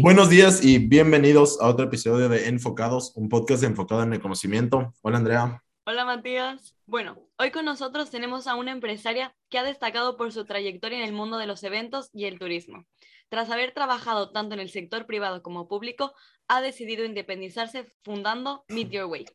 Buenos días y bienvenidos a otro episodio de Enfocados, un podcast enfocado en el conocimiento. Hola Andrea. Hola Matías. Bueno, hoy con nosotros tenemos a una empresaria que ha destacado por su trayectoria en el mundo de los eventos y el turismo. Tras haber trabajado tanto en el sector privado como público, ha decidido independizarse fundando Meet Your Way.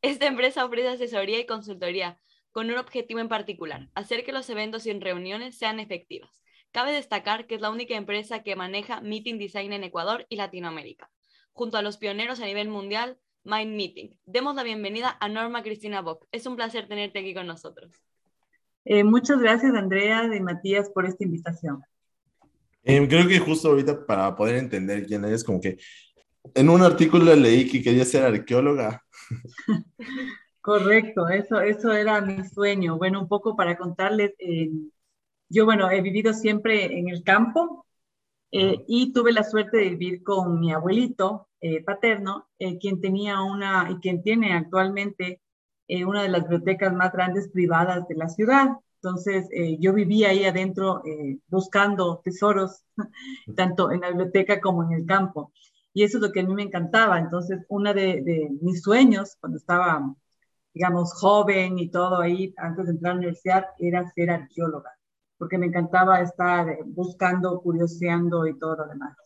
Esta empresa ofrece asesoría y consultoría con un objetivo en particular, hacer que los eventos y reuniones sean efectivas. Cabe destacar que es la única empresa que maneja Meeting Design en Ecuador y Latinoamérica, junto a los pioneros a nivel mundial, Mind Meeting. Demos la bienvenida a Norma Cristina Bock. Es un placer tenerte aquí con nosotros. Eh, muchas gracias, Andrea y Matías, por esta invitación. Eh, creo que justo ahorita para poder entender quién eres, como que en un artículo leí que quería ser arqueóloga. Correcto, eso, eso era mi sueño. Bueno, un poco para contarles, eh, yo, bueno, he vivido siempre en el campo eh, y tuve la suerte de vivir con mi abuelito eh, paterno, quien tenía una y quien tiene actualmente una de las bibliotecas más grandes privadas de la ciudad. Entonces, yo vivía ahí adentro buscando tesoros, tanto en la biblioteca como en el campo. Y eso es lo que a mí me encantaba. Entonces, uno de, de mis sueños cuando estaba digamos, joven y todo ahí, antes de entrar a la universidad, era ser arqueóloga, porque me encantaba estar buscando, curioseando y todo lo demás.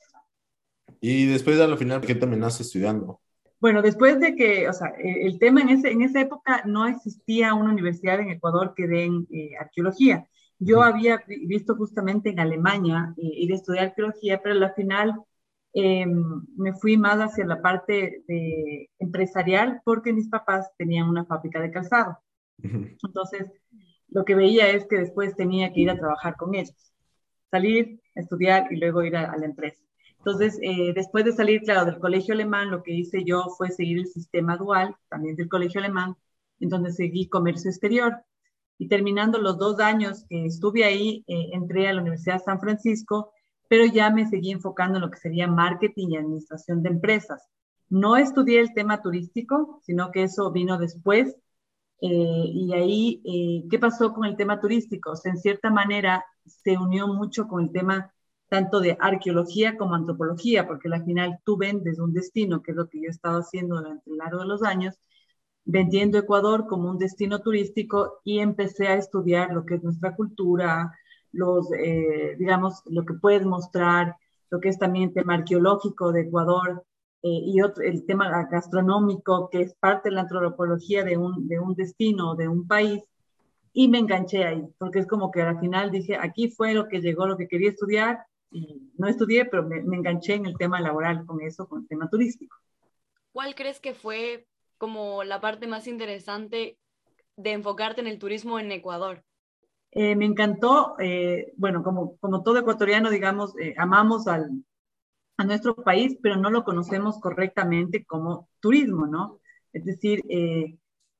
Y después, de al final, ¿qué terminaste estudiando? Bueno, después de que, o sea, e, el tema en, ese, en esa época no existía una universidad en Ecuador que den eh, arqueología. Yo había visto justamente en Alemania eh, ir a estudiar arqueología, pero al final Em, me fui más hacia la parte de empresarial porque mis papás tenían una fábrica de calzado. Entonces, lo que veía es que después tenía que ir a trabajar con ellos, salir, estudiar y luego ir a, la empresa. Entonces, eh, después de salir, claro, del colegio alemán, lo que hice yo fue seguir el sistema dual, también del colegio alemán, en donde seguí comercio exterior. Y terminando los dos años que estuve ahí, eh, entré a la Universidad de San Francisco pero ya me seguí enfocando en lo que sería marketing y administración de empresas. No estudié el tema turístico, sino que eso vino después. Eh, y ahí, eh, ¿qué pasó con el tema turístico? O sea, en cierta manera se unió mucho con el tema tanto de arqueología como antropología, porque al final tú vendes un destino, que es lo que yo he estado haciendo durante el largo de los años, vendiendo Ecuador como un destino turístico y empecé a estudiar lo que es nuestra cultura, los, eh, digamos, lo que puedes mostrar, lo que es también tema arqueológico de Ecuador y otro, el tema gastronómico, que es parte de la antropología de un, de un destino, de un país, y me enganché ahí, porque es como que al final dije, aquí fue lo que llegó, lo que quería estudiar, y no estudié, pero me, me enganché en el tema laboral con eso, con el tema turístico. ¿Cuál crees que fue como la parte más interesante de enfocarte en el turismo en Ecuador? Eh, me encantó, eh, bueno, como, como todo ecuatoriano, digamos, eh, amamos al, a nuestro país, pero no lo conocemos correctamente como turismo, ¿no? Es decir,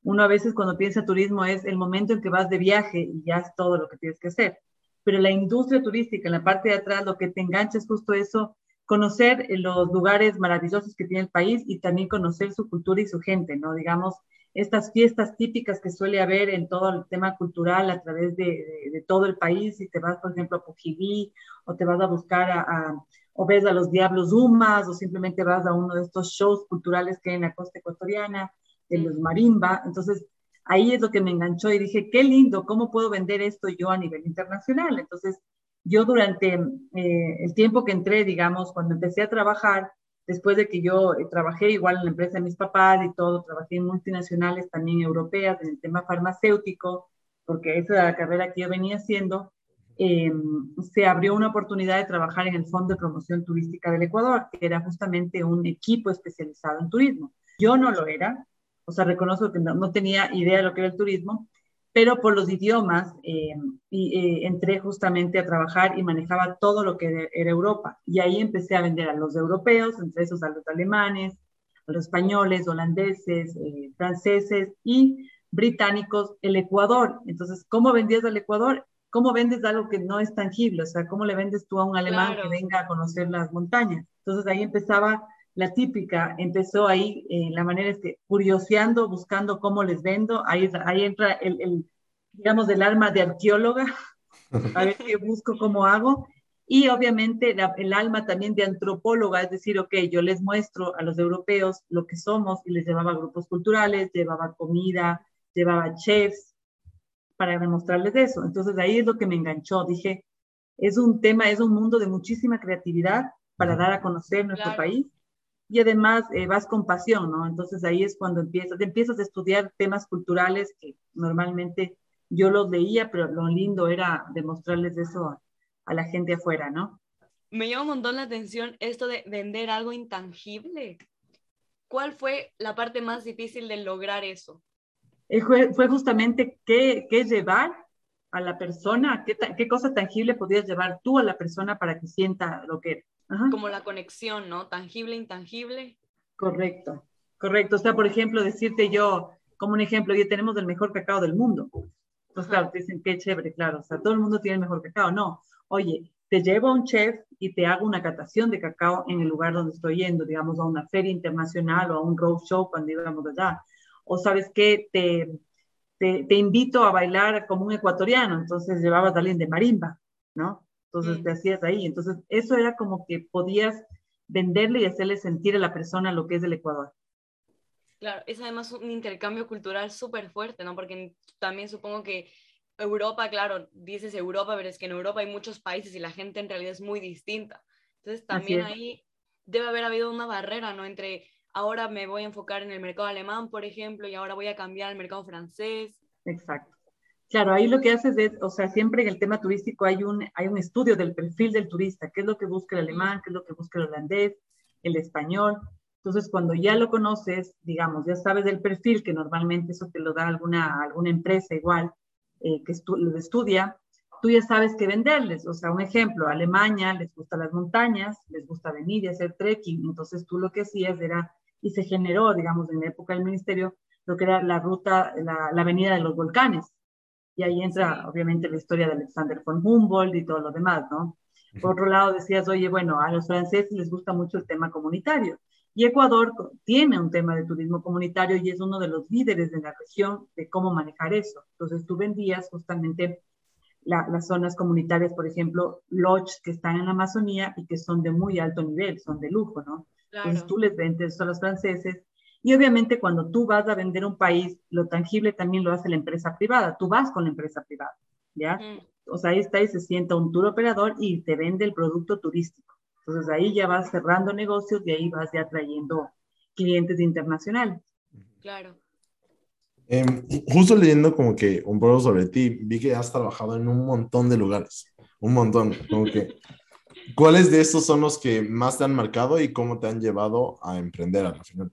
uno a veces cuando piensa turismo es el momento en que vas de viaje y ya es todo lo que tienes que hacer. Pero la industria turística, en la parte de atrás, lo que te engancha es justo eso, conocer los lugares maravillosos que tiene el país y también conocer su cultura y su gente, ¿no? Digamos, estas fiestas típicas que suele haber en todo el tema cultural a través de, todo el país, si te vas, por ejemplo, a Pujibí, o te vas a buscar a, o ves a los Diablos Dumas, o simplemente vas a uno de estos shows culturales que hay en la costa ecuatoriana, de los marimba. Entonces, ahí es lo que me enganchó y dije, qué lindo, ¿cómo puedo vender esto yo a nivel internacional? Entonces, yo durante eh, el tiempo que entré, digamos, cuando empecé a trabajar, después de que yo eh, trabajé igual en la empresa de mis papás y todo, trabajé en multinacionales también europeas en el tema farmacéutico, porque esa era la carrera que yo venía haciendo, em, se abrió una oportunidad de trabajar en el Fondo de Promoción Turística del Ecuador, que era justamente un equipo especializado en turismo. Yo no lo era, o sea, reconozco que no, no tenía idea de lo que era el turismo, pero por los idiomas y, eh, entré justamente a trabajar y manejaba todo lo que era Europa. Y ahí empecé a vender a los europeos, entre esos a los alemanes, a los españoles, holandeses, eh, franceses y británicos, el Ecuador. Entonces, ¿cómo vendías al Ecuador? ¿Cómo vendes algo que no es tangible? O sea, ¿cómo le vendes tú a un alemán que venga a conocer las montañas? Entonces ahí empezaba la típica, empezó ahí, eh, la manera es que curioseando, buscando cómo les vendo, ahí, ahí entra el, digamos, el arma de arqueóloga, a ver qué busco, cómo hago, Y obviamente el alma también de antropóloga, es decir, ok, yo les muestro a los europeos lo que somos y les llevaba grupos culturales, llevaba comida, llevaba chefs para demostrarles eso. Entonces ahí es lo que me enganchó. Dije, es un tema, es un mundo de muchísima creatividad para dar a conocer nuestro país y además eh, vas con pasión, ¿no? Entonces ahí es cuando empiezas, empiezas a estudiar temas culturales que normalmente yo los leía, pero lo lindo era demostrarles eso a, la gente afuera, ¿no? Me llama un montón la atención esto de vender algo intangible. ¿Cuál fue la parte más difícil de lograr eso? Fue, justamente qué, qué, llevar a la persona, qué, qué cosa tangible podías llevar tú a la persona para que sienta lo que como la conexión, ¿no? Tangible, intangible. Correcto, correcto. O sea, por ejemplo, decirte yo, como un ejemplo, hoy tenemos el mejor cacao del mundo. Pues claro, te dicen qué chévere, claro. O sea, todo el mundo tiene el mejor cacao. No, oye, te llevo a un chef y te hago una catación de cacao en el lugar donde estoy yendo, digamos, a una feria internacional o a un road show cuando íbamos allá. O sabes qué, te, te, te, invito a bailar como un ecuatoriano, entonces llevabas a alguien de marimba, ¿no? Entonces te hacías ahí. Entonces eso era como que podías venderle y hacerle sentir a la persona lo que es el Ecuador. Claro, es además un intercambio cultural súper fuerte, ¿no? Porque también supongo que Europa, claro, dices Europa, pero es que en Europa hay muchos países y la gente en realidad es muy distinta. Entonces también ahí debe haber habido una barrera, ¿no? Entre ahora me voy a enfocar en el mercado alemán, por ejemplo, y ahora voy a cambiar al mercado francés. Exacto. Claro, ahí lo que haces es, o sea, siempre en el tema turístico hay un, hay un estudio del perfil del turista, qué es lo que busca el alemán, qué es lo que busca el holandés, el español. Entonces, cuando ya lo conoces, digamos, ya sabes del perfil, que normalmente eso te lo da alguna, alguna empresa igual eh, que lo estudia, tú ya sabes qué venderles. O sea, un ejemplo, Alemania les gusta las montañas, les gusta venir y hacer trekking. Entonces, tú lo que hacías era, y se generó, digamos, en la época del ministerio, lo que era la ruta, la, la avenida de los volcanes y ahí entra, obviamente, la historia de Alexander von Humboldt y todo lo demás, ¿no? Por otro lado, decías, oye, bueno, a los franceses les gusta mucho el tema comunitario. Y Ecuador tiene un tema de turismo comunitario y es uno de los líderes de la región de cómo manejar eso. Entonces, tú vendías justamente las zonas comunitarias, por ejemplo, lodges que están en la Amazonía y que son de muy alto nivel, son de lujo, ¿no? Entonces, tú les vendes a los franceses y obviamente cuando tú vas a vender un país, lo tangible también lo hace la empresa privada. Tú vas con la empresa privada, ¿ya? O sea, ahí está y se sienta un tour operador y te vende el producto turístico. Entonces ahí ya vas cerrando negocios y ahí vas ya trayendo clientes internacionales. Claro. Em, justo leyendo como que un poco sobre ti, vi que has trabajado en un montón de lugares, un montón, como que, ¿cuáles de estos son los que más te han marcado y cómo te han llevado a emprender al final?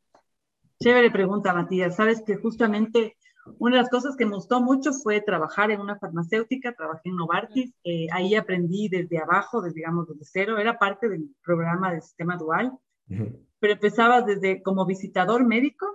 Chévere pregunta, Matías. Sabes que justamente una de las cosas que me gustó mucho fue trabajar en una farmacéutica, trabajé en Novartis, eh, ahí aprendí desde abajo, desde, digamos, desde cero, era parte del programa del sistema dual, pero empezabas desde como visitador médico,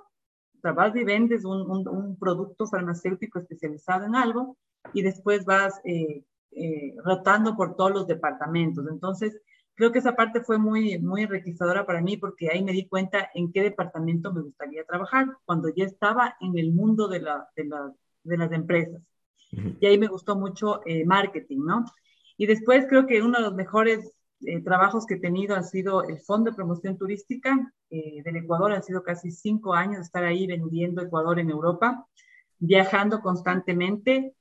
o vas y vendes un, un, producto farmacéutico especializado en algo y después vas eh, eh, rotando por todos los departamentos. Entonces, creo que esa parte fue muy, muy enriquecedora para mí porque ahí me di cuenta en qué departamento me gustaría trabajar cuando ya estaba en el mundo de, la, de, de las empresas. Y ahí me gustó mucho eh, marketing, ¿no? Y después creo que uno de los mejores eh, trabajos que he tenido ha sido el Fondo de Promoción Turística eh, del Ecuador. Han sido casi cinco años de estar ahí vendiendo Ecuador en Europa, viajando constantemente.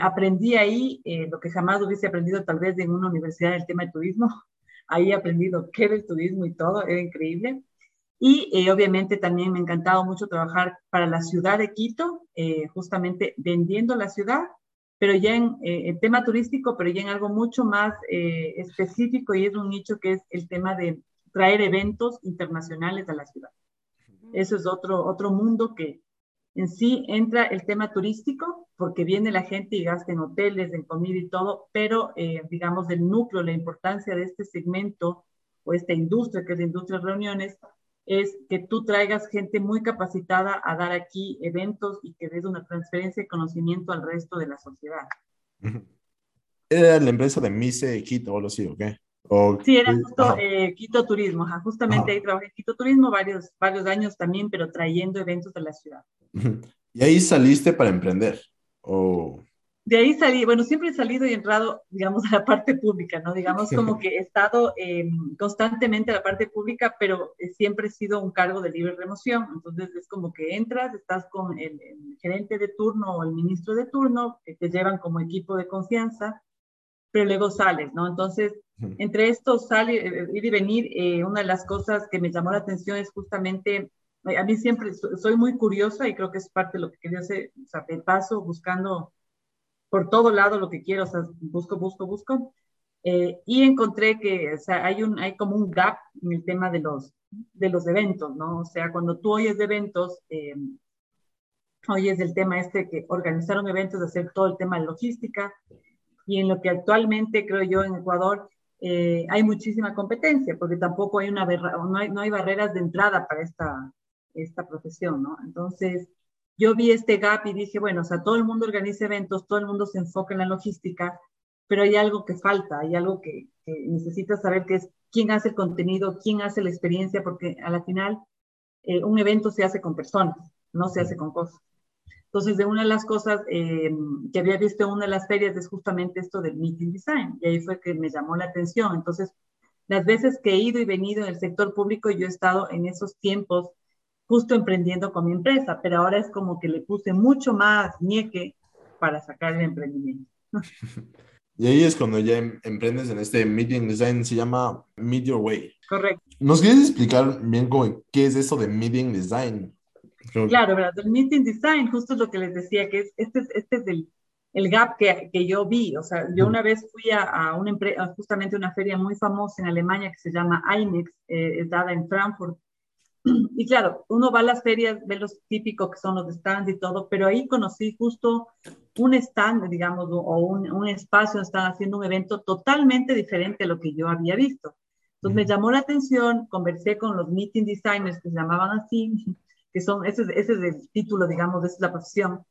Aprendí ahí lo que jamás hubiese aprendido tal vez en una universidad del tema de turismo, Ahí he aprendido qué era el turismo y todo, era increíble. Y eh, obviamente también me ha encantado mucho trabajar para la ciudad de Quito, eh, justamente vendiendo la ciudad, pero ya en eh, el tema turístico, pero ya en algo mucho más específico y es un nicho que es el tema de traer eventos internacionales a la ciudad. Eso es otro, otro mundo que, en sí entra el tema turístico, porque viene la gente y gasta en hoteles, en comida y todo, pero eh, digamos el núcleo, la importancia de este segmento o esta industria, que es la industria de reuniones, es que tú traigas gente muy capacitada a dar aquí eventos y que des una transferencia de conocimiento al resto de la sociedad. Era la empresa de Mise Quito o lo sí, ¿o qué? sí, era justo eh, Quito Turismo, justamente ahí trabajé en Quito Turismo varios, varios años también, pero trayendo eventos de la ciudad. ¿Y ahí saliste para emprender? ¿O de ahí salí, bueno, siempre he salido y entrado, digamos, a la parte pública, ¿no? Digamos como que he estado em, constantemente a la parte pública, pero siempre he sido un cargo de libre remoción. Entonces es como que entras, estás con el, gerente de turno o el ministro de turno, que te llevan como equipo de confianza, pero luego sales, ¿no? Entonces, entre esto sale, eh, ir y venir, eh, una de las cosas que me llamó la atención es justamente a mí siempre soy muy curiosa y creo que es parte de lo que quería hacer, o sea, paso buscando por todo lado lo que quiero, o sea, busco, busco, busco. Eh, y encontré que o sea, hay, un, hay como un gap en el tema de los, de los eventos, ¿no? O sea, cuando tú oyes de eventos, eh, oyes del tema este que organizaron eventos, hacer todo el tema de logística, y en lo que actualmente creo yo en Ecuador eh, hay muchísima competencia, porque tampoco hay, una no hay, no hay barreras de entrada para esta, esta profesión, ¿no? Entonces, yo vi este gap y dije, bueno, o sea, todo el mundo organiza eventos, todo el mundo se enfoca en la logística, pero hay algo que falta, hay algo que, necesitas saber que es quién hace el contenido, quién hace la experiencia, porque a la final eh, un evento se hace con personas, no se hace con cosas. Entonces, de una de las cosas eh, que había visto en una de las ferias es justamente esto del meeting design, y ahí fue que me llamó la atención. Entonces, las veces que he ido y venido en el sector público, yo he estado en esos tiempos justo emprendiendo con mi empresa, pero ahora es como que le puse mucho más ñeque para sacar el emprendimiento. Y ahí es cuando ya em, emprendes en este Meeting Design, se llama Meet Your Way. Correcto. ¿Nos quieres explicar bien cómo, qué es eso de Meeting Design? Claro, ¿verdad? El Meeting Design, justo es lo que les decía, que es, este, es, este es el, el gap que, que, yo vi. O sea, yo una vez fui a, a una justamente una feria muy famosa en Alemania que se llama IMEX, eh, es dada en Frankfurt, y claro, uno va a las ferias, ve los típicos que son los stands y todo, pero ahí conocí justo un stand, digamos, o un, un espacio estaban haciendo un evento totalmente diferente a lo que yo había visto. Entonces me llamó la atención, conversé con los meeting designers que se llamaban así, que son, ese, ese es el título, digamos, esa es la profesión,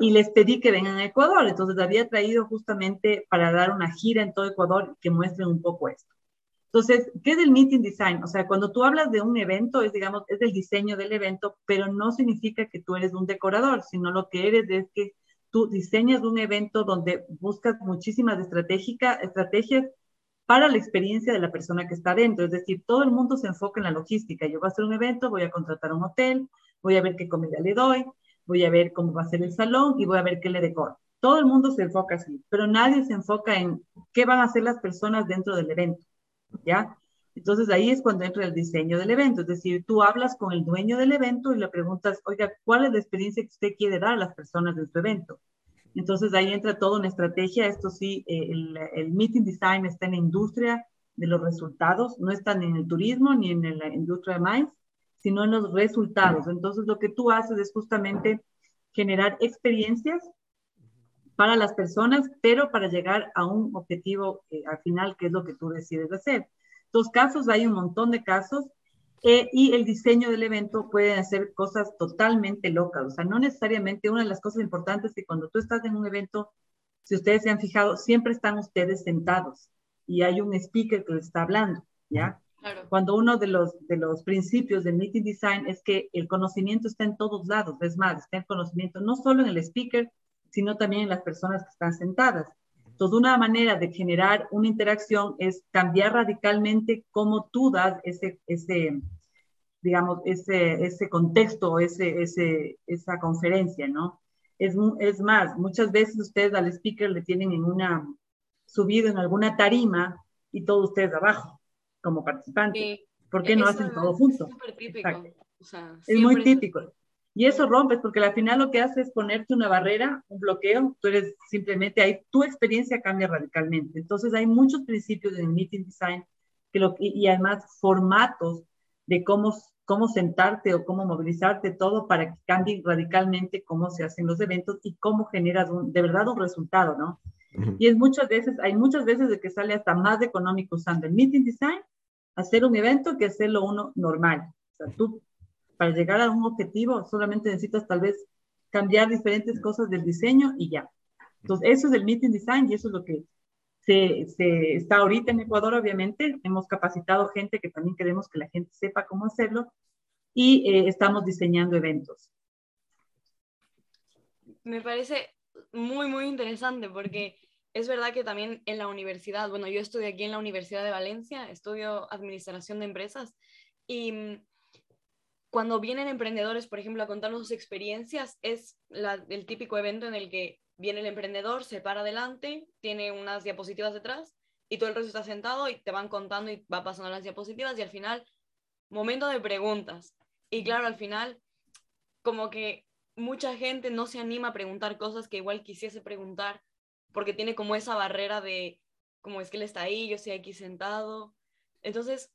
y les pedí que vengan a Ecuador. Entonces había traído justamente para dar una gira en todo Ecuador que muestren un poco esto. Entonces, ¿qué es el meeting design? O sea, cuando tú hablas de un evento, es, digamos, es el diseño del evento, pero no significa que tú eres un decorador, sino lo que eres es que tú diseñas un evento donde buscas muchísimas estrategias para la experiencia de la persona que está dentro. Es decir, todo el mundo se enfoca en la logística. Yo voy a hacer un evento, voy a contratar un hotel, voy a ver qué comida le doy, voy a ver cómo va a ser el salón y voy a ver qué le decoro. Todo el mundo se enfoca así, pero nadie se enfoca en qué van a hacer las personas dentro del evento. ¿Ya? Entonces ahí es cuando entra el diseño del evento, es decir, tú hablas con el dueño del evento y le preguntas, oiga, ¿cuál es la experiencia que usted quiere dar a las personas de su evento? Entonces ahí entra toda una estrategia, esto sí, eh, el, meeting design está en la industria de los resultados, no está ni en el turismo ni en la industria de más, sino en los resultados. Entonces lo que tú haces es justamente generar experiencias para las personas, pero para llegar a un objetivo eh, al final, que es lo que tú decides hacer. Dos casos, hay un montón de casos, eh, y el diseño del evento puede hacer cosas totalmente locas. O sea, no necesariamente una de las cosas importantes es que cuando tú estás en un evento, si ustedes se han fijado, siempre están ustedes sentados y hay un speaker que les está hablando, ¿ya? Claro. Cuando uno de los, de los principios del meeting design es que el conocimiento está en todos lados, es más, está el conocimiento no solo en el speaker, sino también en las personas que están sentadas. Entonces, una manera de generar una interacción es cambiar radicalmente cómo tú das ese, ese digamos, ese, ese contexto, ese, ese, esa conferencia, ¿no? Es, es más, muchas veces ustedes al speaker le tienen en una, subido en alguna tarima y todos ustedes abajo, como participantes. ¿Por qué no hacen todo juntos? Es, muy típico. Y eso rompes porque al final lo que hace es ponerte una barrera, un bloqueo, tú eres simplemente ahí, tu experiencia cambia radicalmente. Entonces hay muchos principios en meeting design que lo, y, además formatos de cómo, cómo sentarte o cómo movilizarte, todo para que cambie radicalmente cómo se hacen los eventos y cómo generas de verdad un resultado, ¿no? Y es muchas veces, hay muchas veces de que sale hasta más económico usando el meeting design, hacer un evento que hacerlo uno normal. O sea, tú para llegar a un objetivo solamente necesitas tal vez cambiar diferentes cosas del diseño y ya. Entonces, eso es el meeting design y eso es lo que se, está ahorita en Ecuador, obviamente. Hemos capacitado gente que también queremos que la gente sepa cómo hacerlo y eh, estamos diseñando eventos. Me parece muy, muy interesante porque es verdad que también en la universidad, bueno, yo estudio aquí en la Universidad de Valencia, estudio administración de empresas y mm, cuando vienen emprendedores, por ejemplo, a contarnos sus experiencias, es el típico evento en el que viene el emprendedor, se para adelante, tiene unas diapositivas detrás y todo el resto está sentado y te van contando y va pasando las diapositivas y al final, momento de preguntas. Y claro, al final, como que mucha gente no se anima a preguntar cosas que igual quisiese preguntar porque tiene como esa barrera de, como es que él está ahí, yo estoy aquí sentado. Entonces,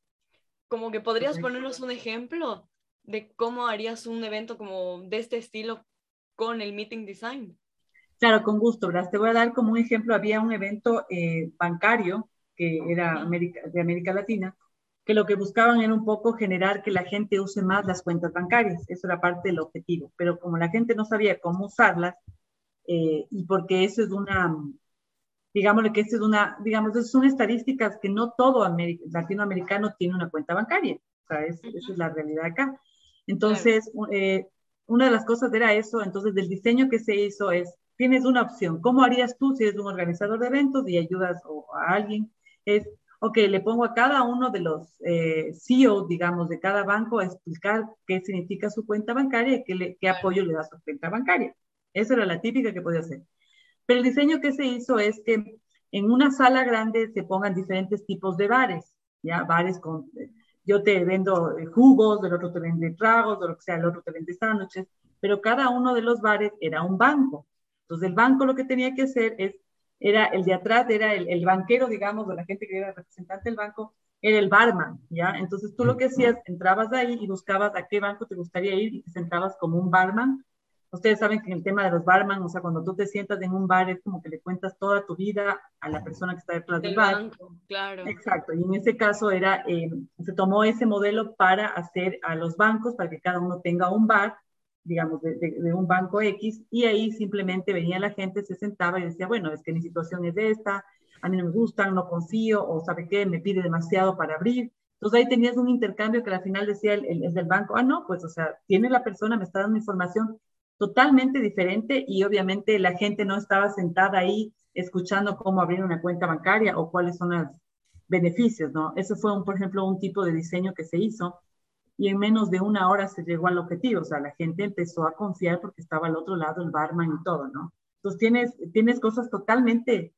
como que podrías ponernos un ejemplo de cómo harías un evento como de este estilo con el meeting design. Claro, con gusto, ¿verdad? Te voy a dar como un ejemplo, había un evento eh, bancario que era de América Latina, que lo que buscaban era un poco generar que la gente use más las cuentas bancarias, eso era parte del objetivo, pero como la gente no sabía cómo usarlas, eh, y porque eso es una, digámosle que eso es una, digamos, son estadísticas que no todo latinoamericano tiene una cuenta bancaria, o sea, esa es la realidad acá. Entonces, eh, una de las cosas era eso, entonces del diseño que se hizo es, tienes una opción, ¿cómo harías tú si eres un organizador de eventos y ayudas a alguien? Es, ok, le pongo a cada uno de los eh, CEOs, digamos, de cada banco a explicar qué significa su cuenta bancaria y qué, qué apoyo le da su cuenta bancaria. Esa era la típica que podía hacer. Pero el diseño que se hizo es que en una sala grande se pongan diferentes tipos de bares, ¿ya? Bares con yo te vendo eh, jugos, el otro te vende tragos, o lo que sea, el otro te vende sándwiches, pero cada uno de los bares era un banco. Entonces el banco lo que tenía que hacer es, era el de atrás, era el, banquero, digamos, de la gente que era el representante del banco, era el barman, ¿ya? Entonces tú lo que hacías, entrabas ahí y buscabas a qué banco te gustaría ir y te sentabas como un barman Ustedes saben que en el tema de los barman, o sea, cuando tú te sientas en un bar es como que le cuentas toda tu vida a la persona que está detrás del, bar. Banco, claro. Exacto, y en ese caso era, eh, se tomó ese modelo para hacer a los bancos, para que cada uno tenga un bar, digamos, de, de, un banco X, y ahí simplemente venía la gente, se sentaba y decía, bueno, es que mi situación es de esta, a mí no me gustan, no confío, o sabe qué, me pide demasiado para abrir. Entonces ahí tenías un intercambio que al final decía el, el, el del banco, ah, no, pues, o sea, tiene la persona, me está dando información totalmente diferente y obviamente la gente no estaba sentada ahí escuchando cómo abrir una cuenta bancaria o cuáles son los beneficios, ¿no? Eso fue, por ejemplo, un tipo de diseño que se hizo y en menos de una hora se llegó al objetivo, o sea, la gente empezó a confiar porque estaba al otro lado el barman y todo, ¿no? Entonces tienes, tienes cosas totalmente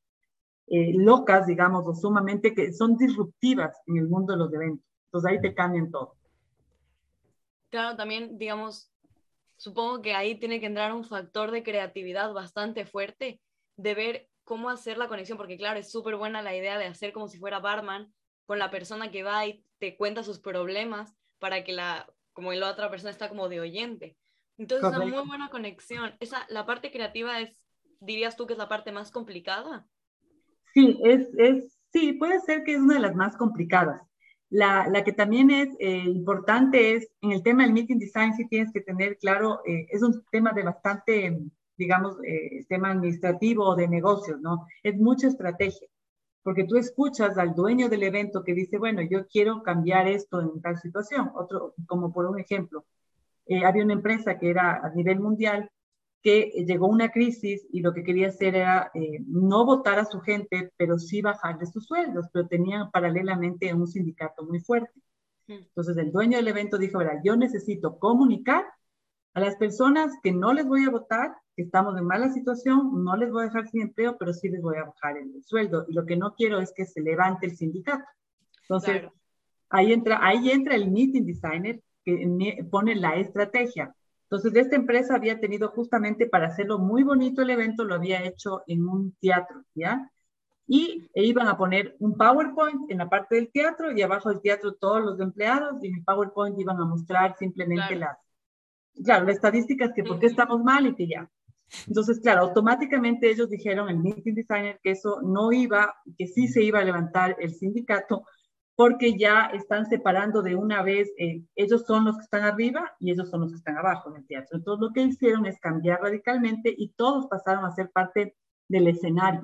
eh, locas, digamos, o sumamente que son disruptivas en el mundo de los eventos. Entonces ahí te cambian todo. Claro, también, digamos, supongo que ahí tiene que entrar un factor de creatividad bastante fuerte, de ver cómo hacer la conexión, porque claro, es súper buena la idea de hacer como si fuera barman con la persona que va y te cuenta sus problemas para que la, como la otra persona está como de oyente. Entonces, es una muy buena conexión. Esa, la parte creativa es, dirías tú que es la parte más complicada. Sí, es, es, sí, puede ser que es una de las más complicadas. La, la, que también es eh, importante es, en el tema del meeting design, sí tienes que tener claro, eh, es un tema de bastante, digamos, eh, tema administrativo o de negocios, ¿no? Es mucha estrategia, porque tú escuchas al dueño del evento que dice, bueno, yo quiero cambiar esto en tal situación. Otro, como por un ejemplo, había una empresa que era a nivel mundial que llegó una crisis y lo que quería hacer era eh, no votar a su gente, pero sí bajarle sus sueldos, pero tenían paralelamente un sindicato muy fuerte. Mm. Entonces el dueño del evento dijo, verá, yo necesito comunicar a las personas que no les voy a votar, que estamos en mala situación, no les voy a dejar sin empleo, pero sí les voy a bajar el, sueldo. Y lo que no quiero es que se levante el sindicato. Entonces, ahí, entra, ahí entra el meeting designer que pone la estrategia entonces, esta empresa había tenido justamente para hacerlo muy bonito el evento, lo había hecho en un teatro, ¿ya? Y e iban a poner un PowerPoint en la parte del teatro y abajo del teatro todos los empleados y en el PowerPoint iban a mostrar simplemente las, claro, las estadísticas que por qué estamos mal y que ya. Entonces, claro, automáticamente ellos dijeron, el meeting designer, que eso no iba, que sí se iba a levantar el sindicato, porque ya están separando de una vez, eh, ellos son los que están arriba y ellos son los que están abajo en el teatro. Entonces lo que hicieron es cambiar radicalmente y todos pasaron a ser parte del escenario.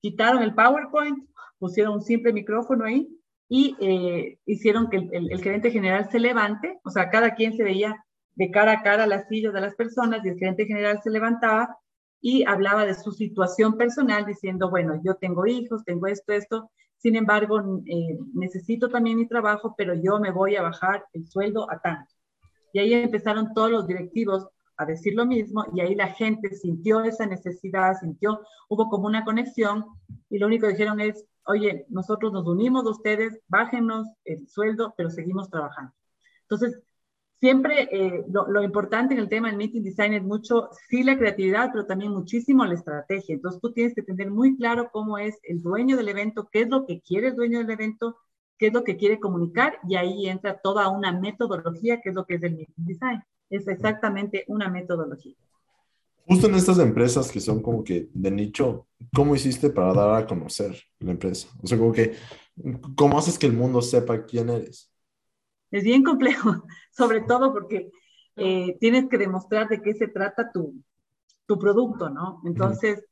Quitaron el PowerPoint, pusieron un simple micrófono ahí y eh, hicieron que el, el, gerente general se levante, o sea, cada quien se veía de cara a cara a las sillas de las personas y el gerente general se levantaba y hablaba de su situación personal diciendo, bueno, yo tengo hijos, tengo esto, esto, sin embargo, eh, necesito también mi trabajo, pero yo me voy a bajar el sueldo a tanto. Y ahí empezaron todos los directivos a decir lo mismo y ahí la gente sintió esa necesidad, sintió, hubo como una conexión y lo único que dijeron es, oye, nosotros nos unimos a ustedes, bájenos el sueldo, pero seguimos trabajando. Entonces, siempre eh, lo, importante en el tema del meeting design es mucho, sí la creatividad, pero también muchísimo la estrategia. Entonces tú tienes que tener muy claro cómo es el dueño del evento, qué es lo que quiere el dueño del evento, qué es lo que quiere comunicar y ahí entra toda una metodología, que es lo que es el meeting design. Es exactamente una metodología. Justo en estas empresas que son como que de nicho, ¿cómo hiciste para dar a conocer la empresa? O sea, como que, ¿cómo haces que el mundo sepa quién eres? Es bien complejo, sobre todo porque eh, tienes que demostrar de qué se trata tu, tu producto, ¿no? Entonces,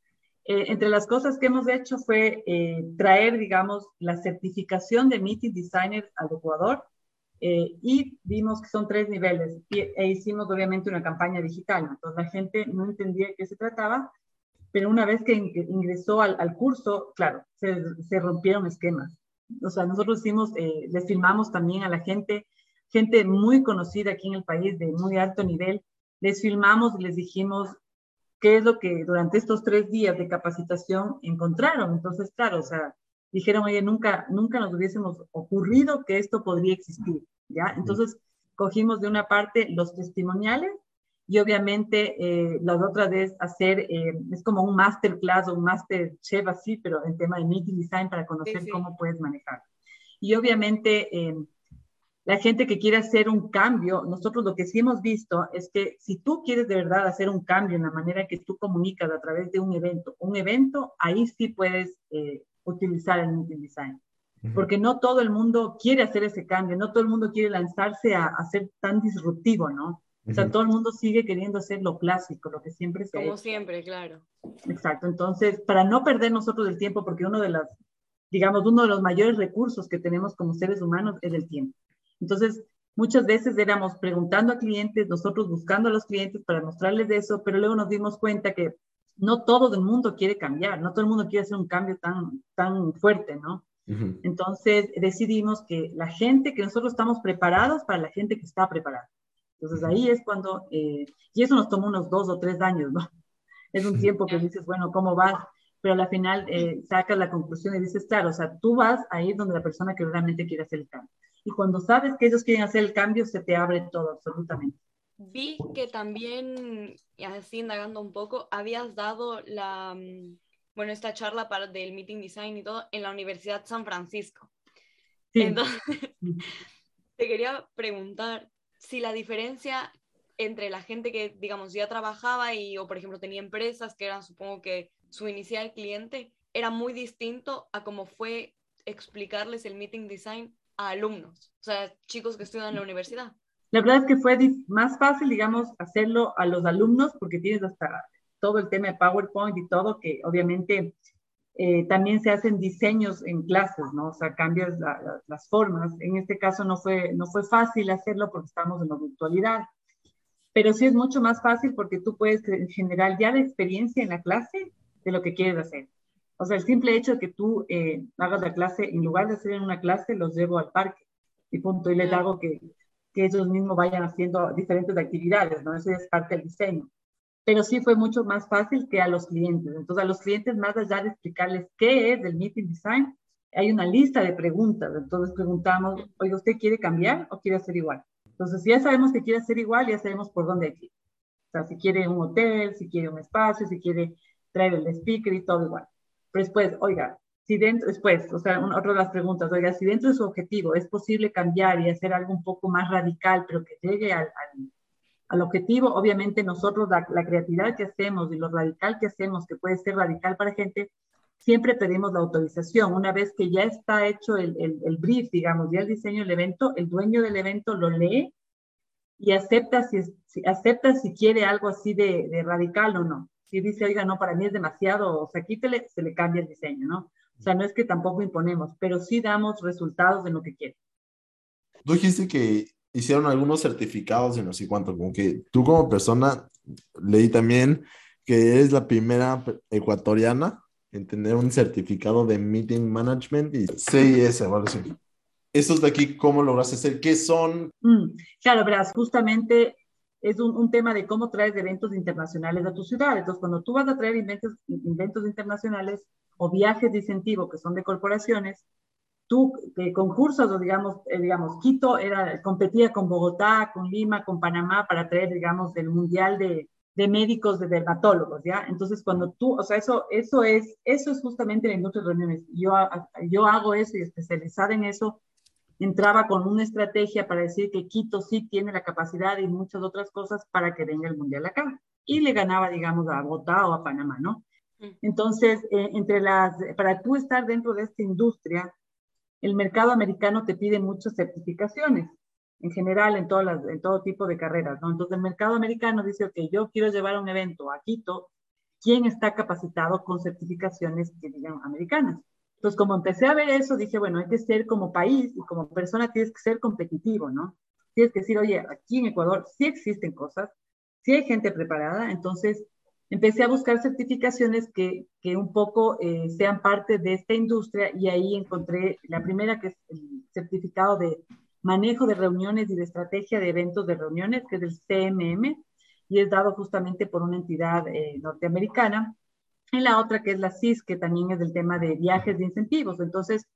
eh, entre las cosas que hemos hecho fue eh, traer, digamos, la certificación de Meeting Designer al Ecuador y vimos que son tres niveles e hicimos obviamente una campaña digital, ¿no? entonces la gente no entendía de qué se trataba, pero una vez que ingresó al, al curso, claro, se, se rompieron esquemas o sea, nosotros hicimos, les filmamos también a la gente, gente muy conocida aquí en el país de muy alto nivel, les filmamos y les dijimos qué es lo que durante estos tres días de capacitación encontraron. Entonces, claro, o sea, dijeron, oye, nunca, nunca nos hubiésemos ocurrido que esto podría existir, ¿ya? Entonces, cogimos de una parte los testimoniales y obviamente eh, la otra es hacer, eh, es como un masterclass o un master chef así, pero en tema de meeting design para conocer cómo puedes manejar. Y obviamente eh, la gente que quiere hacer un cambio, nosotros lo que sí hemos visto es que si tú quieres de verdad hacer un cambio en la manera que tú comunicas a través de un evento, un evento, ahí sí puedes eh, utilizar el meeting design. Porque no todo el mundo quiere hacer ese cambio, no todo el mundo quiere lanzarse a, a ser tan disruptivo, ¿no? O sea, todo el mundo sigue queriendo hacer lo clásico, lo que siempre se Como siempre, claro. Exacto. Entonces, para no perder nosotros el tiempo, porque uno de las, digamos, uno de los mayores recursos que tenemos como seres humanos es el tiempo. Entonces, muchas veces éramos preguntando a clientes, nosotros buscando a los clientes para mostrarles eso, pero luego nos dimos cuenta que no todo el mundo quiere cambiar, no todo el mundo quiere hacer un cambio tan, tan fuerte, ¿no? Entonces decidimos que la gente, que nosotros estamos preparados para la gente que está preparada. Entonces ahí es cuando, eh, y eso nos tomó unos dos o tres años, ¿no? Es un tiempo que dices, bueno, ¿cómo vas? Pero al final eh, sacas la conclusión y dices, claro, o sea, tú vas a ir donde la persona que realmente quiere hacer el cambio. Y cuando sabes que ellos quieren hacer el cambio, se te abre todo, absolutamente. Vi que también, así indagando un poco, habías dado la, mm, bueno, esta charla para, del Meeting Design y todo en la Universidad San Francisco. Sí. Entonces, te quería preguntar, si la diferencia entre la gente que, digamos, ya trabajaba y, o por ejemplo, tenía empresas que eran, supongo que, su inicial cliente, era muy distinto a cómo fue explicarles el meeting design a alumnos, o sea, chicos que estudian en la universidad. La verdad es que fue más fácil, digamos, hacerlo a los alumnos porque tienes hasta todo el tema de PowerPoint y todo, que obviamente eh, también se hacen diseños en clases, ¿no? O sea, cambias las formas. En este caso no fue, no fue fácil hacerlo porque estamos en la virtualidad, pero sí es mucho más fácil porque tú puedes generar ya la experiencia en la clase de lo que quieres hacer. O sea, el simple hecho de que tú eh, hagas la clase, en lugar de hacer en una clase, los llevo al parque y punto, y les hago que, que ellos mismos vayan haciendo diferentes actividades, ¿no? Eso es parte del diseño pero sí fue mucho más fácil que a los clientes. Entonces, a los clientes, más allá de explicarles qué es el meeting design, hay una lista de preguntas. Entonces, preguntamos, oye, ¿usted quiere cambiar o quiere hacer igual? Entonces, si ya sabemos que quiere hacer igual, ya sabemos por dónde hay que ir. O sea, si quiere un hotel, si quiere un espacio, si quiere traer el speaker y todo igual. Pero después, oiga, si dentro, después, o sea, otra de las preguntas, oiga, si dentro de su objetivo es posible cambiar y hacer algo un poco más radical, pero que llegue al, al objetivo, obviamente nosotros la, creatividad que hacemos y lo radical que hacemos, que puede ser radical para gente, siempre pedimos la autorización. Una vez que ya está hecho el, el, brief, digamos, ya el diseño del evento, el dueño del evento lo lee y acepta si, acepta si quiere algo así de, de, radical o no. Si dice, oiga, no, para mí es demasiado, o sea, quítele, se le cambia el diseño, ¿no? O sea, no es que tampoco imponemos, pero sí damos resultados de lo que quiere. Tú dijiste que hicieron algunos certificados y no sé cuánto, como que tú como persona leí también que eres la primera ecuatoriana en tener un certificado de Meeting Management y CIS, ¿vale? Sí. Estos de aquí, ¿cómo lograste hacer? ¿Qué son? Mm, claro, verás, justamente es un, un, tema de cómo traes eventos internacionales a tu ciudad. Entonces, cuando tú vas a traer eventos, eventos internacionales o viajes de incentivo que son de corporaciones, tú eh, concursos, o digamos, eh, digamos, Quito era, competía con Bogotá, con Lima, con Panamá para traer, digamos, del Mundial de, de médicos, de dermatólogos, ¿ya? Entonces, cuando tú, o sea, eso, eso, es, eso es justamente la industria de reuniones. Yo, yo hago eso y especializada en eso, entraba con una estrategia para decir que Quito sí tiene la capacidad y muchas otras cosas para que venga el Mundial acá. Y le ganaba, digamos, a Bogotá o a Panamá, ¿no? Mm. Entonces, eh, entre las, para tú estar dentro de esta industria, el mercado americano te pide muchas certificaciones en general en, todas las, en todo tipo de carreras, ¿no? Entonces el mercado americano dice, ok, yo quiero llevar un evento a Quito, ¿quién está capacitado con certificaciones que digan americanas? Entonces como empecé a ver eso, dije, bueno, hay que ser como país y como persona tienes que ser competitivo, ¿no? Tienes que decir, oye, aquí en Ecuador sí existen cosas, sí hay gente preparada, entonces empecé a buscar certificaciones que, que un poco eh, sean parte de esta industria y ahí encontré la primera que es el certificado de manejo de reuniones y de estrategia de eventos de reuniones, que es el CMM, y es dado justamente por una entidad eh, norteamericana. Y la otra que es la CIS, que también es del tema de viajes de incentivos. Entonces,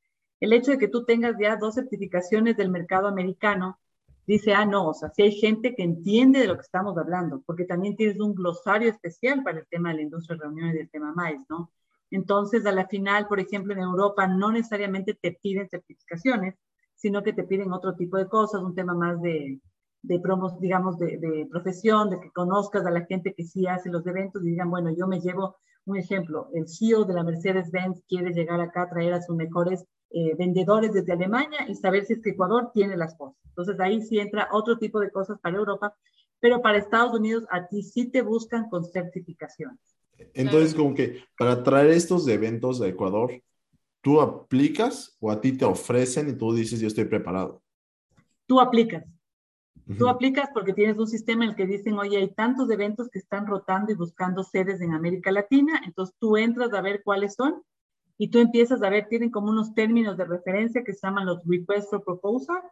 el hecho de que tú tengas ya dos certificaciones del mercado americano, dice, ah, no, o sea, si hay gente que entiende de lo que estamos hablando, porque también tienes un glosario especial para el tema de la industria de reuniones y del tema MAIS, ¿no? Entonces, a la final, por ejemplo, en Europa no necesariamente te piden certificaciones, sino que te piden otro tipo de cosas, un tema más de, de promos, digamos, de, de, profesión, de que conozcas a la gente que sí hace los eventos y digan, bueno, yo me llevo un ejemplo, el CEO de la Mercedes-Benz quiere llegar acá a traer a sus mejores eh, vendedores desde Alemania y saber si es que Ecuador tiene las cosas. Entonces ahí sí entra otro tipo de cosas para Europa, pero para Estados Unidos a ti sí te buscan con certificaciones. Entonces, como que para traer estos eventos a Ecuador, ¿Tú aplicas o a ti te ofrecen y tú dices, yo estoy preparado? Tú aplicas. Tú aplicas porque tienes un sistema en el que dicen, oye, hay tantos eventos que están rotando y buscando sedes en América Latina, entonces tú entras a ver cuáles son y tú empiezas a ver, tienen como unos términos de referencia que se llaman los request for proposal,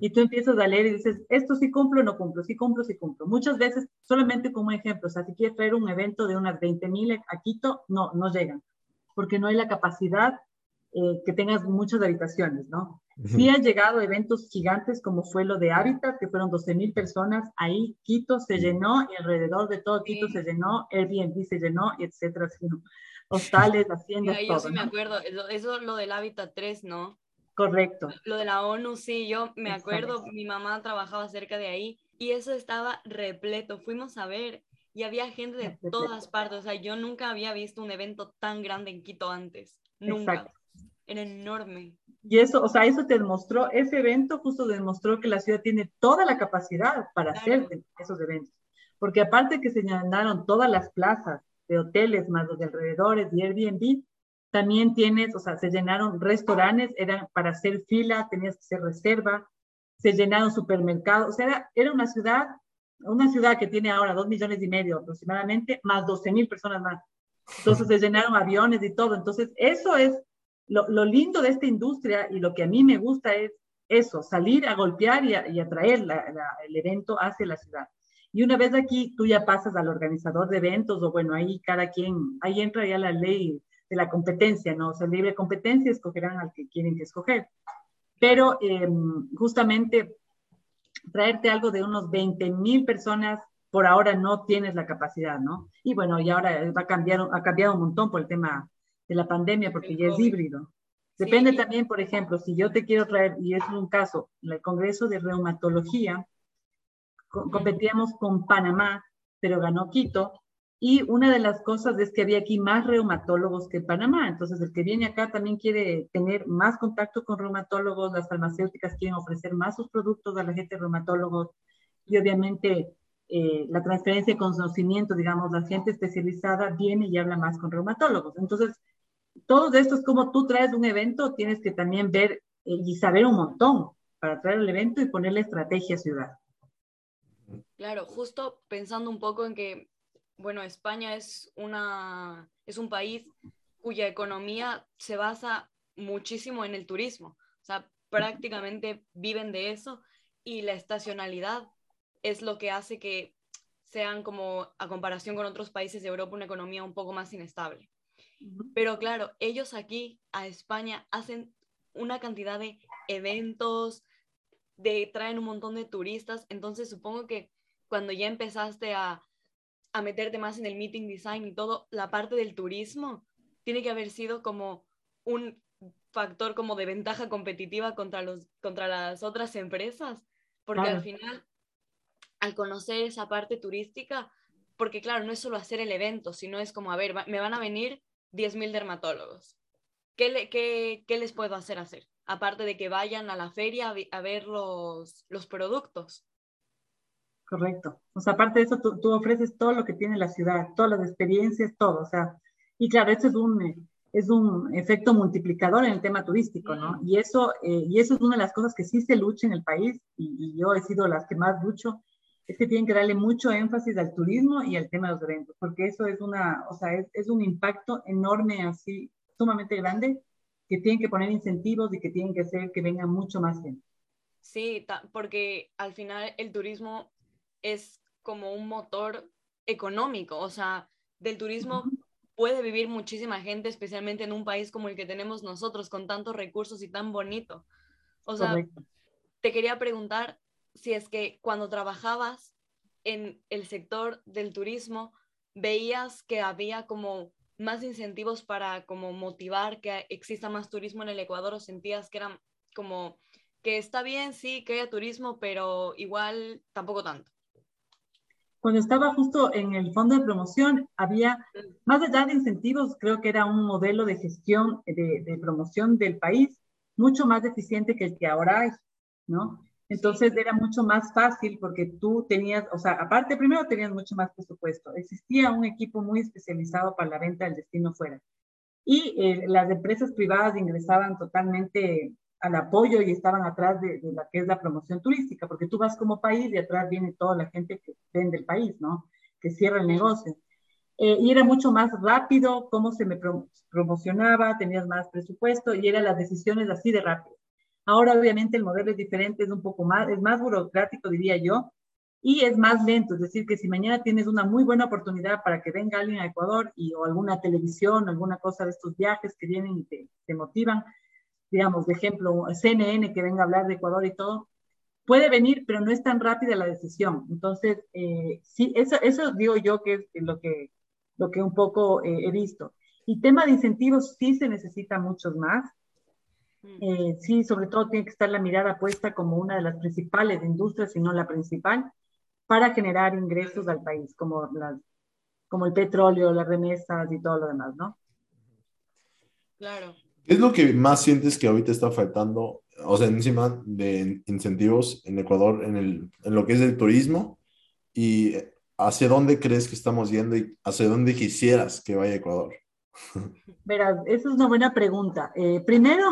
y tú empiezas a leer y dices, esto sí cumplo o no cumplo, sí cumplo, sí cumplo. Muchas veces, solamente como ejemplo, o sea, si quieres traer un evento de unas 20 mil a Quito, no, no llegan, porque no hay la capacidad eh, que tengas muchas habitaciones, ¿no? Sí han llegado eventos gigantes como fue lo de Habitat, que fueron 12 mil personas, ahí Quito se llenó y alrededor de todo Quito se llenó, Airbnb se llenó, etcétera, hostales, haciendas, todo. Yo sí me acuerdo, eso, eso lo del Habitat 3, ¿no? Correcto. Lo de la ONU, sí, yo me acuerdo, mi mamá trabajaba cerca de ahí y eso estaba repleto, fuimos a ver y había gente de todas partes, o sea, yo nunca había visto un evento tan grande en Quito antes, nunca. Exacto era enorme. Y eso, o sea, eso te demostró, ese evento justo demostró que la ciudad tiene toda la capacidad para hacer esos eventos. Porque aparte que se llenaron todas las plazas de hoteles más los de alrededores y Airbnb, también tienes, o sea, se llenaron restaurantes, eran para hacer fila, tenías que hacer reserva, se llenaron supermercados, o sea, era, era una ciudad, una ciudad que tiene ahora dos millones y medio aproximadamente, más 12 mil personas más. Entonces se llenaron aviones y todo. Entonces, eso es lo, lindo de esta industria y lo que a mí me gusta es eso, salir a golpear y, a, atraer el evento hacia la ciudad. Y una vez aquí, tú ya pasas al organizador de eventos, o bueno, ahí cada quien, ahí entra ya la ley de la competencia, ¿no? O sea, libre competencia, escogerán al que quieren que escoger. Pero em, justamente traerte algo de unos 20 mil personas, por ahora no tienes la capacidad, ¿no? Y bueno, y ahora va a cambiar, ha cambiado un montón por el tema de la pandemia, porque ya es híbrido. Depende también, por ejemplo, si yo te quiero traer, y es un caso, el Congreso de Reumatología, competíamos con Panamá, pero ganó Quito, y una de las cosas es que había aquí más reumatólogos que Panamá, entonces el que viene acá también quiere tener más contacto con reumatólogos, las farmacéuticas quieren ofrecer más sus productos a la gente de reumatólogos, y obviamente eh, la transferencia de conocimiento, digamos, la gente especializada viene y habla más con reumatólogos. Entonces, todo esto es como tú traes un evento, tienes que también ver eh, y saber un montón para traer el evento y ponerle estrategia a ciudad. Claro, justo pensando un poco en que bueno, España es, una, es un país cuya economía se basa muchísimo en el turismo. O sea, prácticamente viven de eso y la estacionalidad es lo que hace que sean como, a comparación con otros países de Europa, una economía un poco más inestable. Pero claro, ellos aquí a España hacen una cantidad de eventos, de traen un montón de turistas, entonces supongo que cuando ya empezaste a, a meterte más en el meeting design y todo, la parte del turismo tiene que haber sido como un factor como de ventaja competitiva contra, los, contra las otras empresas, porque al final, al conocer esa parte turística, porque claro, no es solo hacer el evento, sino es como, a ver, me van a venir 10.000 dermatólogos. ¿Qué, qué, ¿Qué, les puedo hacer hacer? Aparte de que vayan a la feria a, ver los, los, productos. Correcto. O sea, aparte de eso, tú, tú, ofreces todo lo que tiene la ciudad, todas las experiencias, todo. O sea, y claro, esto es un, es un efecto multiplicador en el tema turístico, ¿no? Y eso, eh, y eso es una de las cosas que sí se lucha en el país, y, y, yo he sido las que más lucho, es que tienen que darle mucho énfasis al turismo y al tema de los eventos, porque eso es una, o sea, es, es un impacto enorme así, sumamente grande, que tienen que poner incentivos y que tienen que hacer que venga mucho más gente. Sí, porque al final el turismo es como un motor económico, o sea, del turismo puede vivir muchísima gente, especialmente en un país como el que tenemos nosotros, con tantos recursos y tan bonito. O sea, te quería preguntar si es que cuando trabajabas en el sector del turismo, veías que había como más incentivos para como motivar que exista más turismo en el Ecuador o sentías que eran como que está bien, sí, que haya turismo, pero igual tampoco tanto cuando estaba justo en el fondo de promoción, había, más allá de incentivos, creo que era un modelo de gestión de, promoción del país mucho más eficiente que el que ahora hay, ¿no? Entonces era mucho más fácil porque tú tenías, o sea, aparte primero tenías mucho más presupuesto. Existía un equipo muy especializado para la venta del destino fuera. Y eh, las empresas privadas ingresaban totalmente al apoyo y estaban atrás de, de, la que es la promoción turística, porque tú vas como país y atrás viene toda la gente que vende el país, ¿no? Que cierra el negocio. Eh, y era mucho más rápido cómo se me promocionaba, tenías más presupuesto y eran las decisiones así de rápido. Ahora obviamente el modelo es diferente, es un poco más, es más burocrático, diría yo, y es más lento. Es decir, que si mañana tienes una muy buena oportunidad para que venga alguien a Ecuador y, o alguna televisión alguna cosa de estos viajes que vienen y te, te motivan, digamos, de ejemplo, CNN que venga a hablar de Ecuador y todo, puede venir, pero no es tan rápida la decisión. Entonces, eh, sí, eso, eso digo yo que es lo que, lo que un poco eh, he visto. Y tema de incentivos, sí se necesita muchos más. Eh, sí, sobre todo tiene que estar la mirada puesta como una de las principales industrias, si no la principal, para generar ingresos al país, como, las, como el petróleo, las remesas y todo lo demás, ¿no? Claro. ¿Qué es lo que más sientes que ahorita está faltando, o sea, encima de incentivos en Ecuador, en, el, en lo que es el turismo? ¿Y hacia dónde crees que estamos yendo y hacia dónde quisieras que vaya Ecuador? Verás, esa es una buena pregunta. Eh, primero,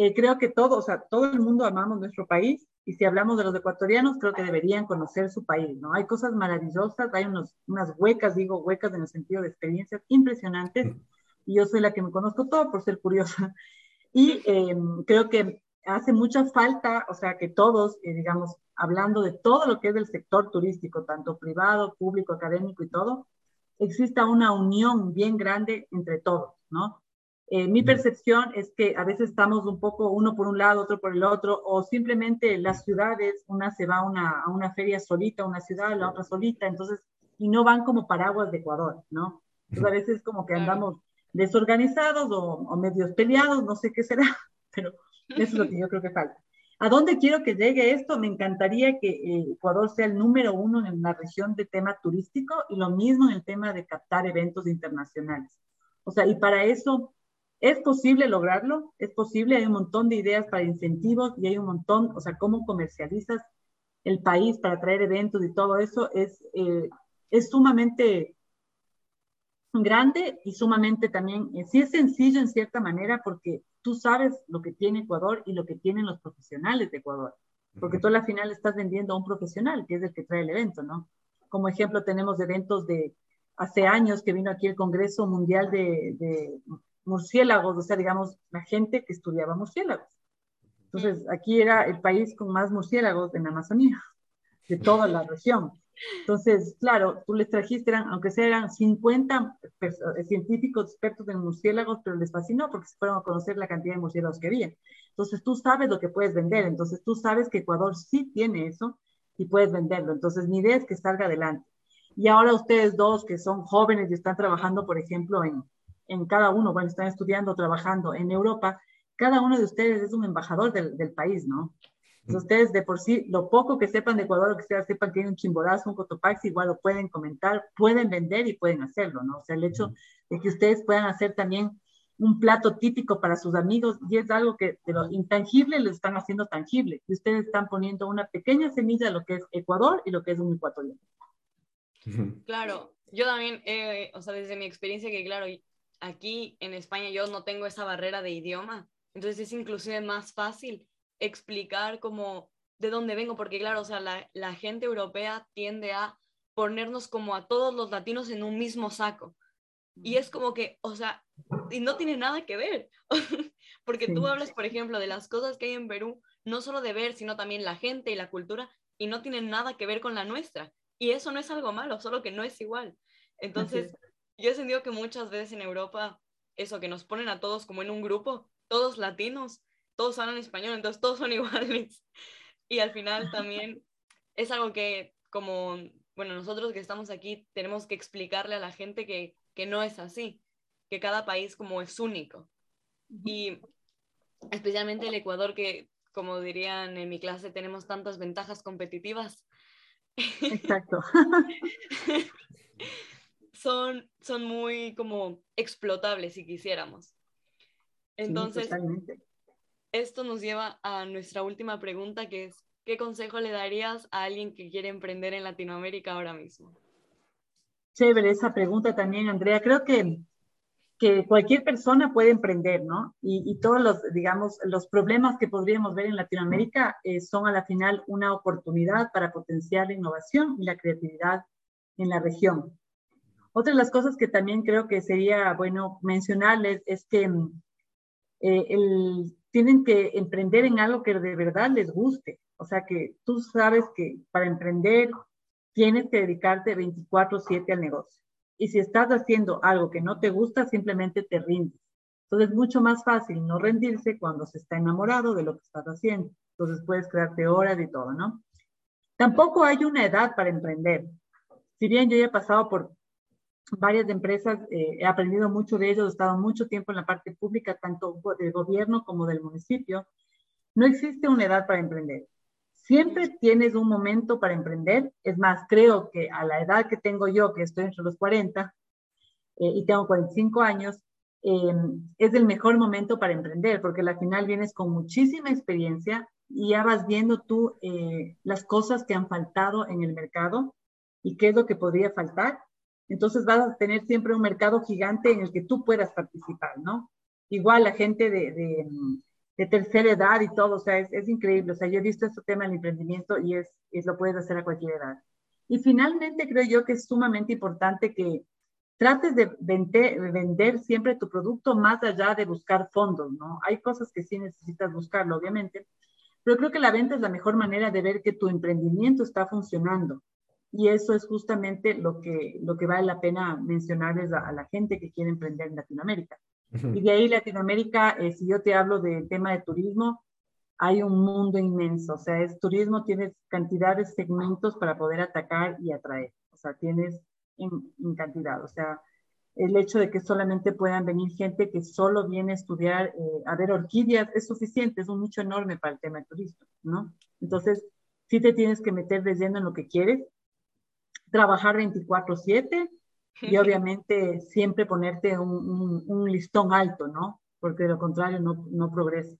eh, creo que todo, o sea, todo el mundo amamos nuestro país y si hablamos de los ecuatorianos, creo que deberían conocer su país, ¿no? Hay cosas maravillosas, hay unos, unas huecas, digo huecas en el sentido de experiencias impresionantes y yo soy la que me conozco todo por ser curiosa. Y em, creo que hace mucha falta, o sea, que todos, eh, digamos, hablando de todo lo que es del sector turístico, tanto privado, público, académico y todo, exista una unión bien grande entre todos, ¿no? Eh, mi percepción es que a veces estamos un poco uno por un lado, otro por el otro, o simplemente las ciudades, una se va a una, a una feria solita, una ciudad, la otra solita, entonces, y no van como paraguas de Ecuador, ¿no? Entonces a veces como que andamos desorganizados o, medios peleados, no sé qué será, pero eso es lo que yo creo que falta. ¿A dónde quiero que llegue esto? Me encantaría que eh, Ecuador sea el número uno en la región de tema turístico y lo mismo en el tema de captar eventos internacionales. O sea, y para eso es posible lograrlo, es posible, hay un montón de ideas para incentivos y hay un montón, o sea, cómo comercializas el país para traer eventos y todo eso es, eh, es sumamente grande y sumamente también, eh, sí es sencillo en cierta manera porque tú sabes lo que tiene Ecuador y lo que tienen los profesionales de Ecuador, porque tú a la final estás vendiendo a un profesional que es el que trae el evento, ¿no? Como ejemplo tenemos eventos de hace años que vino aquí el Congreso Mundial de, de Murciélagos, o sea, digamos, la gente que estudiaba murciélagos. Entonces, aquí era el país con más murciélagos en la Amazonía, de toda la región. Entonces, claro, tú les trajiste, aunque sean 50 eh, científicos expertos en murciélagos, pero les fascinó porque se fueron a conocer la cantidad de murciélagos que había. Entonces, tú sabes lo que puedes vender. Entonces, tú sabes que Ecuador sí tiene eso y puedes venderlo. Entonces, mi idea es que salga adelante. Y ahora ustedes dos, que son jóvenes y están trabajando, por ejemplo, en, en cada uno, bueno, están estudiando, trabajando en Europa, cada uno de ustedes es un embajador del, del país, ¿no? ustedes de por sí, lo poco que sepan de Ecuador, lo que sea, sepan que tiene un chimborazo, un cotopaxi, igual lo pueden comentar, pueden vender y pueden hacerlo, ¿no? O sea, el hecho de que ustedes puedan hacer también un plato típico para sus amigos y es algo que de lo intangible lo están haciendo tangible. Y ustedes están poniendo una pequeña semilla de lo que es Ecuador y lo que es un ecuatoriano. Claro, yo también, eh, o sea, desde mi experiencia que claro, aquí en España yo no tengo esa barrera de idioma, entonces es inclusive más fácil explicar como de dónde vengo, porque claro, o sea, la, la gente europea tiende a ponernos como a todos los latinos en un mismo saco. Y es como que, o sea, y no tiene nada que ver, porque tú hablas, por ejemplo, de las cosas que hay en Perú, no solo de ver, sino también la gente y la cultura, y no tienen nada que ver con la nuestra. Y eso no es algo malo, solo que no es igual. Entonces, yo he sentido que muchas veces en Europa, eso, que nos ponen a todos como en un grupo, todos latinos, todos hablan español, entonces todos son iguales. Y al final también es algo que como, bueno, nosotros que estamos aquí tenemos que explicarle a la gente que, que no es así, que cada país como es único. Y especialmente el Ecuador, que como dirían en mi clase, tenemos tantas ventajas competitivas. Exacto. son, son muy como explotables si quisiéramos. Entonces, esto nos lleva a nuestra última pregunta, que es, ¿qué consejo le darías a alguien que quiere emprender en Latinoamérica ahora mismo? Chévere esa pregunta también, Andrea. Creo que, que cualquier persona puede emprender, ¿no? Y, todos los, digamos, los problemas que podríamos ver en Latinoamérica eh, son a la final una oportunidad para potenciar la innovación y la creatividad en la región. Otra de las cosas que también creo que sería bueno mencionarles es que eh, el tienen que emprender en algo que de verdad les guste. O sea que tú sabes que para emprender tienes que dedicarte 24/7 al negocio. Y si estás haciendo algo que no te gusta, simplemente te rindes. Entonces es mucho más fácil no rendirse cuando se está enamorado de lo que estás haciendo. Entonces puedes crearte horas y todo, ¿no? Tampoco hay una edad para emprender. Si bien yo ya he pasado por varias empresas, eh, he aprendido mucho de ellos, he estado mucho tiempo en la parte pública, tanto del gobierno como del municipio. No existe una edad para emprender. Siempre tienes un momento para emprender. Es más, creo que a la edad que tengo yo, que estoy entre los 40 eh, y tengo 45 años, eh, es el mejor momento para emprender, porque al final vienes con muchísima experiencia y ya vas viendo tú las cosas que han faltado en el mercado y qué es lo que podría faltar entonces vas a tener siempre un mercado gigante en el que tú puedas participar, ¿no? Igual la gente de, de, tercera edad y todo, o sea, es, es, increíble. O sea, yo he visto este tema del emprendimiento y es, es, lo puedes hacer a cualquier edad. Y finalmente creo yo que es sumamente importante que trates de vender, vender siempre tu producto más allá de buscar fondos, ¿no? Hay cosas que sí necesitas buscarlo, obviamente, pero creo que la venta es la mejor manera de ver que tu emprendimiento está funcionando. Y eso es justamente lo que, lo que vale la pena mencionarles a, la gente que quiere emprender en Latinoamérica. Y de ahí Latinoamérica, eh, si yo te hablo del tema de turismo, hay un mundo inmenso. O sea, es turismo, tienes cantidad de segmentos para poder atacar y atraer. O sea, tienes en, cantidad. O sea, el hecho de que solamente puedan venir gente que solo viene a estudiar, eh, a ver orquídeas, es suficiente, es un nicho enorme para el tema de turismo, ¿no? Entonces, sí te tienes que meter de lleno en lo que quieres trabajar 24/7 y obviamente siempre ponerte un, un, listón alto, ¿no? Porque de lo contrario no, no progresas.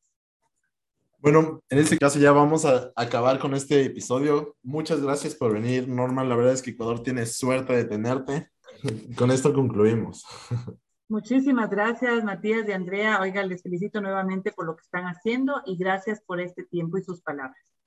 Bueno, en este caso ya vamos a acabar con este episodio. Muchas gracias por venir, Norma. La verdad es que Ecuador tiene suerte de tenerte. Con esto concluimos. Muchísimas gracias, Matías y Andrea. Oiga, les felicito nuevamente por lo que están haciendo y gracias por este tiempo y sus palabras.